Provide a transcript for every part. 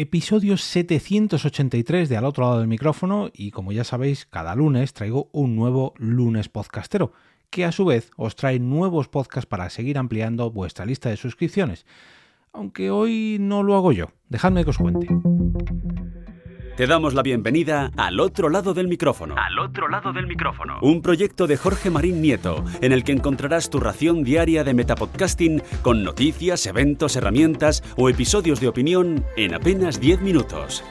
Episodio 783 de Al otro lado del micrófono y como ya sabéis, cada lunes traigo un nuevo lunes podcastero, que a su vez os trae nuevos podcasts para seguir ampliando vuestra lista de suscripciones. Aunque hoy no lo hago yo, dejadme que os cuente. Te damos la bienvenida al otro lado del micrófono. Al otro lado del micrófono. Un proyecto de Jorge Marín Nieto, en el que encontrarás tu ración diaria de metapodcasting con noticias, eventos, herramientas o episodios de opinión en apenas 10 minutos.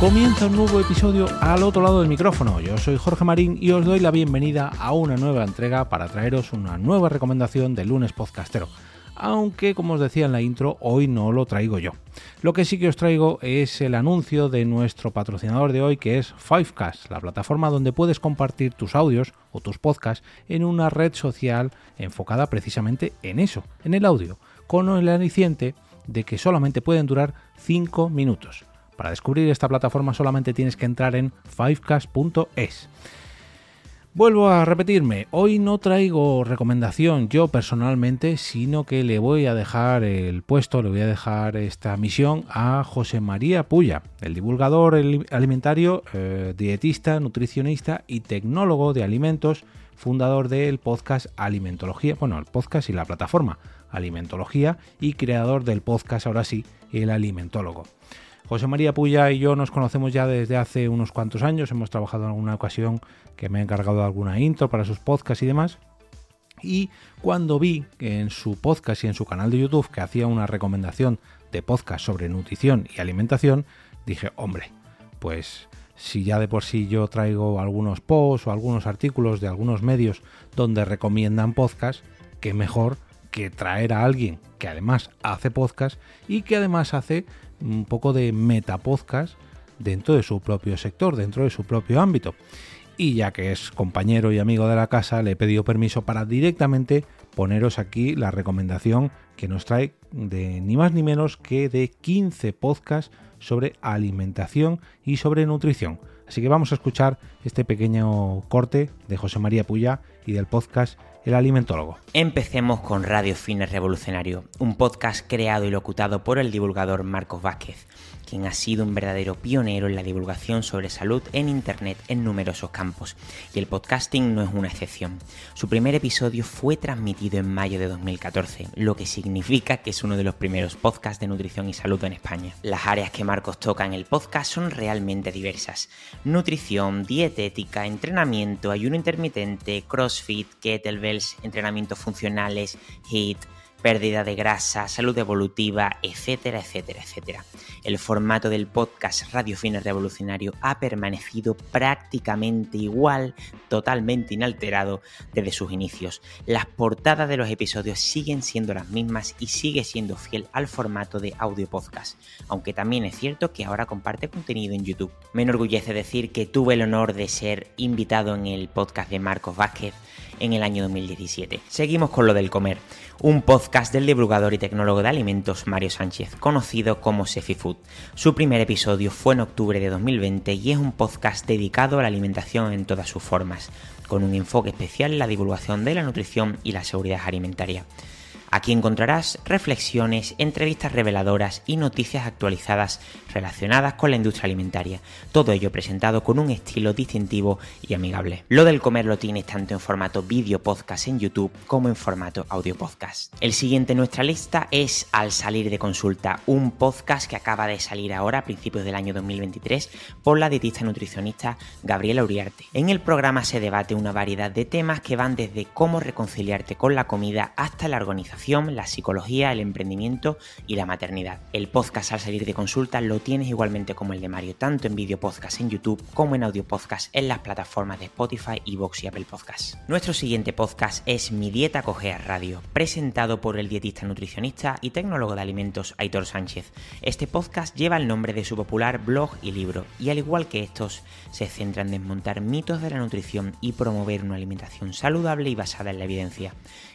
Comienza un nuevo episodio al otro lado del micrófono. Yo soy Jorge Marín y os doy la bienvenida a una nueva entrega para traeros una nueva recomendación del lunes podcastero aunque como os decía en la intro, hoy no lo traigo yo. Lo que sí que os traigo es el anuncio de nuestro patrocinador de hoy, que es Fivecast, la plataforma donde puedes compartir tus audios o tus podcasts en una red social enfocada precisamente en eso, en el audio, con el aliciente de que solamente pueden durar 5 minutos. Para descubrir esta plataforma solamente tienes que entrar en fivecast.es. Vuelvo a repetirme, hoy no traigo recomendación yo personalmente, sino que le voy a dejar el puesto, le voy a dejar esta misión a José María Puya, el divulgador alimentario, eh, dietista, nutricionista y tecnólogo de alimentos, fundador del podcast Alimentología, bueno, el podcast y la plataforma Alimentología y creador del podcast, ahora sí, El Alimentólogo. José María Puya y yo nos conocemos ya desde hace unos cuantos años, hemos trabajado en alguna ocasión que me ha encargado alguna intro para sus podcasts y demás. Y cuando vi en su podcast y en su canal de YouTube que hacía una recomendación de podcast sobre nutrición y alimentación, dije, hombre, pues si ya de por sí yo traigo algunos posts o algunos artículos de algunos medios donde recomiendan podcast, qué mejor que traer a alguien que además hace podcast y que además hace un poco de metapodcast dentro de su propio sector, dentro de su propio ámbito. Y ya que es compañero y amigo de la casa, le he pedido permiso para directamente poneros aquí la recomendación que nos trae de ni más ni menos que de 15 podcasts sobre alimentación y sobre nutrición. Así que vamos a escuchar este pequeño corte de José María Puya y del podcast El Alimentólogo. Empecemos con Radio Fines Revolucionario, un podcast creado y locutado por el divulgador Marcos Vázquez quien ha sido un verdadero pionero en la divulgación sobre salud en Internet en numerosos campos, y el podcasting no es una excepción. Su primer episodio fue transmitido en mayo de 2014, lo que significa que es uno de los primeros podcasts de nutrición y salud en España. Las áreas que Marcos toca en el podcast son realmente diversas. Nutrición, dietética, entrenamiento, ayuno intermitente, crossfit, kettlebells, entrenamientos funcionales, HIIT, pérdida de grasa, salud evolutiva, etcétera, etcétera, etcétera. El formato del podcast Radio Fines Revolucionario ha permanecido prácticamente igual, totalmente inalterado desde sus inicios. Las portadas de los episodios siguen siendo las mismas y sigue siendo fiel al formato de audio podcast, aunque también es cierto que ahora comparte contenido en YouTube. Me enorgullece decir que tuve el honor de ser invitado en el podcast de Marcos Vázquez en el año 2017. Seguimos con lo del comer, un podcast del divulgador y tecnólogo de alimentos Mario Sánchez, conocido como Sefi Food. Su primer episodio fue en octubre de 2020 y es un podcast dedicado a la alimentación en todas sus formas, con un enfoque especial en la divulgación de la nutrición y la seguridad alimentaria. Aquí encontrarás reflexiones, entrevistas reveladoras y noticias actualizadas relacionadas con la industria alimentaria. Todo ello presentado con un estilo distintivo y amigable. Lo del comer lo tienes tanto en formato vídeo podcast en YouTube como en formato audio podcast. El siguiente en nuestra lista es Al salir de consulta, un podcast que acaba de salir ahora a principios del año 2023 por la dietista nutricionista Gabriela Uriarte. En el programa se debate una variedad de temas que van desde cómo reconciliarte con la comida hasta la organización la psicología, el emprendimiento y la maternidad. El podcast al salir de consulta lo tienes igualmente como el de Mario, tanto en video podcast en YouTube como en audio podcast en las plataformas de Spotify, Evox y Apple Podcast. Nuestro siguiente podcast es Mi Dieta Cogea Radio, presentado por el dietista nutricionista y tecnólogo de alimentos Aitor Sánchez. Este podcast lleva el nombre de su popular blog y libro, y al igual que estos, se centra en desmontar mitos de la nutrición y promover una alimentación saludable y basada en la evidencia.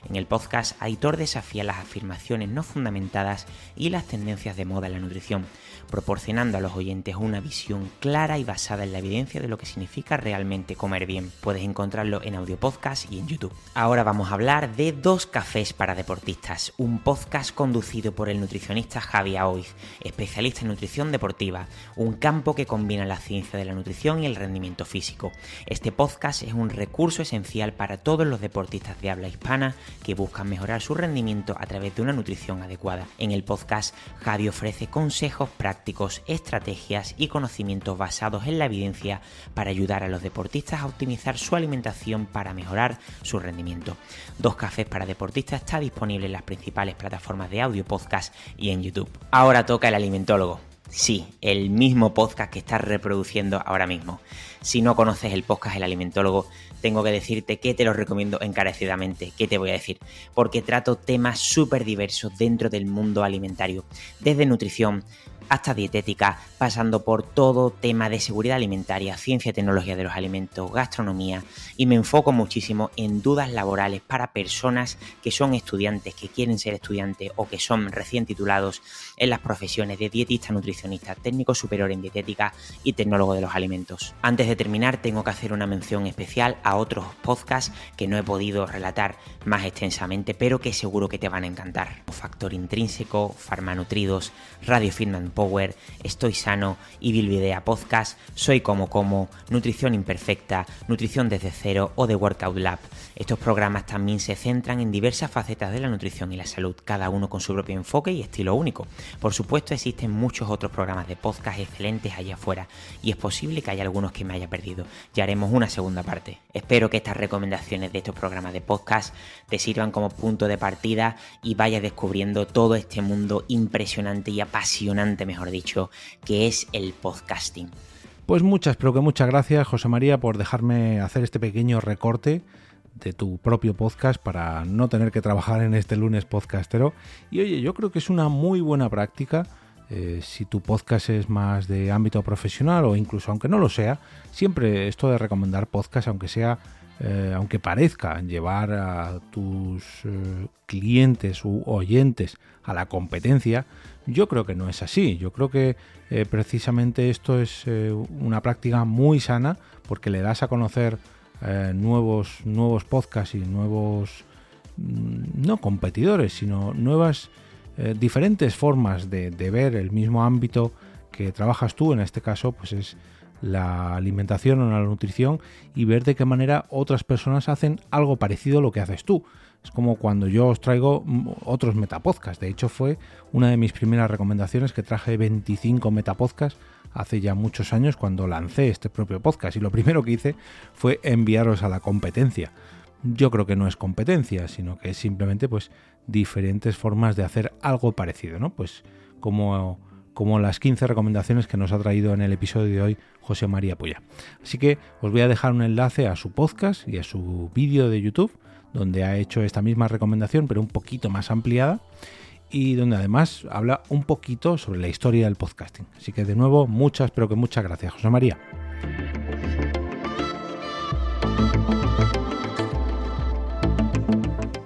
En el podcast, Aitor desafía las afirmaciones no fundamentadas y las tendencias de moda en la nutrición, proporcionando a los oyentes una visión clara y basada en la evidencia de lo que significa realmente comer bien. Puedes encontrarlo en audio podcast y en YouTube. Ahora vamos a hablar de Dos Cafés para Deportistas, un podcast conducido por el nutricionista Javi Aoiz, especialista en nutrición deportiva, un campo que combina la ciencia de la nutrición y el rendimiento físico. Este podcast es un recurso esencial para todos los deportistas de habla hispana que buscan mejorar su rendimiento a través de una nutrición adecuada. En el podcast, Javi ofrece consejos prácticos, estrategias y conocimientos basados en la evidencia para ayudar a los deportistas a optimizar su alimentación para mejorar su rendimiento. Dos Cafés para Deportistas está disponible en las principales plataformas de audio podcast y en YouTube. Ahora toca el alimentólogo. Sí, el mismo podcast que estás reproduciendo ahora mismo. Si no conoces el podcast El Alimentólogo, tengo que decirte que te lo recomiendo encarecidamente. ¿Qué te voy a decir? Porque trato temas súper diversos dentro del mundo alimentario, desde nutrición, hasta dietética, pasando por todo tema de seguridad alimentaria, ciencia y tecnología de los alimentos, gastronomía, y me enfoco muchísimo en dudas laborales para personas que son estudiantes, que quieren ser estudiantes o que son recién titulados en las profesiones de dietista, nutricionista, técnico superior en dietética y tecnólogo de los alimentos. Antes de terminar, tengo que hacer una mención especial a otros podcasts que no he podido relatar más extensamente, pero que seguro que te van a encantar. Factor intrínseco, Farmanutridos, Radio Power, Estoy Sano y Bilvidea Podcast, Soy Como Como, Nutrición Imperfecta, Nutrición desde cero o The Workout Lab. Estos programas también se centran en diversas facetas de la nutrición y la salud, cada uno con su propio enfoque y estilo único. Por supuesto existen muchos otros programas de podcast excelentes allá afuera y es posible que haya algunos que me haya perdido. Ya haremos una segunda parte. Espero que estas recomendaciones de estos programas de podcast te sirvan como punto de partida y vayas descubriendo todo este mundo impresionante y apasionante, mejor dicho, que es el podcasting. Pues muchas, pero que muchas gracias, José María, por dejarme hacer este pequeño recorte de tu propio podcast para no tener que trabajar en este lunes podcastero. Y oye, yo creo que es una muy buena práctica. Eh, si tu podcast es más de ámbito profesional o incluso aunque no lo sea, siempre esto de recomendar podcast, aunque sea, eh, aunque parezca llevar a tus eh, clientes u oyentes a la competencia, yo creo que no es así. Yo creo que precisamente esto es una práctica muy sana porque le das a conocer nuevos, nuevos podcasts y nuevos, mm, no competidores, sino nuevas eh, diferentes formas de, ver el mismo ámbito que trabajas tú, en este caso, pues es la alimentación o la nutrición y ver de qué manera otras personas hacen algo parecido a lo que haces tú. Es como cuando yo os traigo mm, otros metapodcasts. De hecho, fue una de mis primeras recomendaciones que traje 25 metapodcasts hace ya muchos años cuando lancé este propio podcast y lo primero que hice fue enviaros a la competencia. Yo creo que no es competencia, sino que es simplemente pues diferentes formas de hacer algo parecido, ¿no? Pues como, como las 15 recomendaciones que nos ha traído en el episodio de hoy José María Puya. Así que os voy a dejar un enlace a su podcast y a su vídeo de YouTube donde ha hecho esta misma recomendación pero un poquito más ampliada y donde además habla un poquito sobre la historia del podcasting. Así que de nuevo, muchas, pero que muchas gracias, José María.